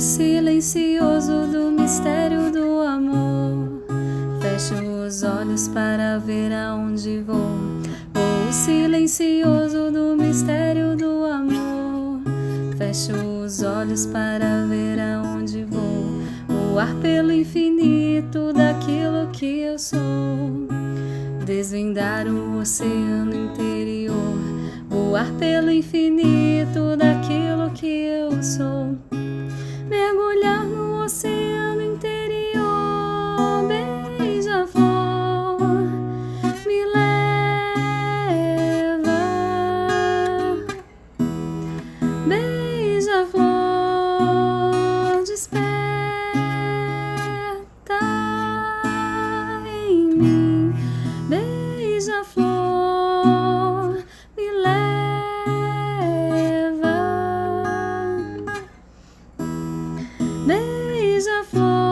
silencioso do mistério do amor. Fecho os olhos para ver aonde vou. O silencioso do mistério do amor. Fecho os olhos para ver aonde vou. O ar pelo infinito daquilo que eu sou. Desvendar o oceano interior. Voar pelo infinito daquilo que eu sou days are flowing.